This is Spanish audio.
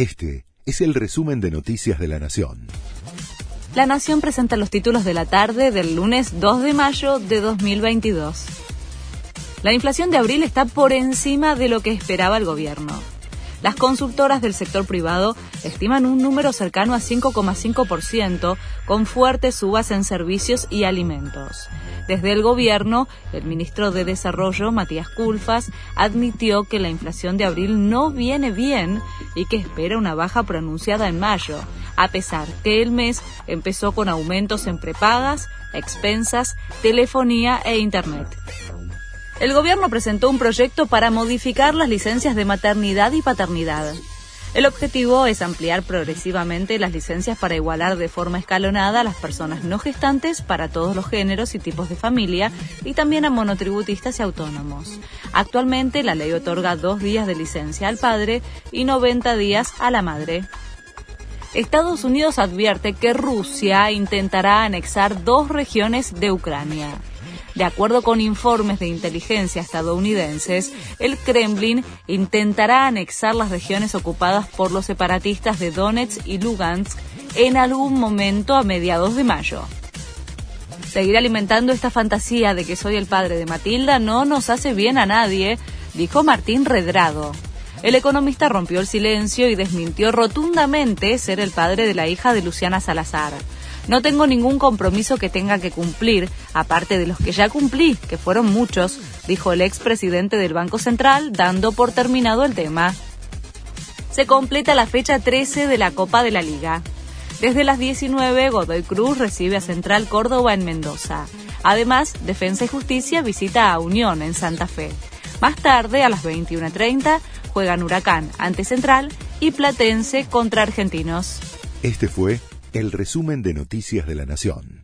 Este es el resumen de Noticias de la Nación. La Nación presenta los títulos de la tarde del lunes 2 de mayo de 2022. La inflación de abril está por encima de lo que esperaba el gobierno. Las consultoras del sector privado estiman un número cercano a 5,5%, con fuertes subas en servicios y alimentos. Desde el gobierno, el ministro de Desarrollo, Matías Culfas, admitió que la inflación de abril no viene bien y que espera una baja pronunciada en mayo, a pesar que el mes empezó con aumentos en prepagas, expensas, telefonía e Internet el gobierno presentó un proyecto para modificar las licencias de maternidad y paternidad. El objetivo es ampliar progresivamente las licencias para igualar de forma escalonada a las personas no gestantes para todos los géneros y tipos de familia y también a monotributistas y autónomos. Actualmente la ley otorga dos días de licencia al padre y 90 días a la madre. Estados Unidos advierte que Rusia intentará anexar dos regiones de Ucrania. De acuerdo con informes de inteligencia estadounidenses, el Kremlin intentará anexar las regiones ocupadas por los separatistas de Donetsk y Lugansk en algún momento a mediados de mayo. Seguir alimentando esta fantasía de que soy el padre de Matilda no nos hace bien a nadie, dijo Martín Redrado. El economista rompió el silencio y desmintió rotundamente ser el padre de la hija de Luciana Salazar. No tengo ningún compromiso que tenga que cumplir, aparte de los que ya cumplí, que fueron muchos, dijo el expresidente del Banco Central, dando por terminado el tema. Se completa la fecha 13 de la Copa de la Liga. Desde las 19, Godoy Cruz recibe a Central Córdoba en Mendoza. Además, Defensa y Justicia visita a Unión en Santa Fe. Más tarde, a las 21.30, juegan Huracán ante Central y Platense contra Argentinos. Este fue el resumen de Noticias de la Nación.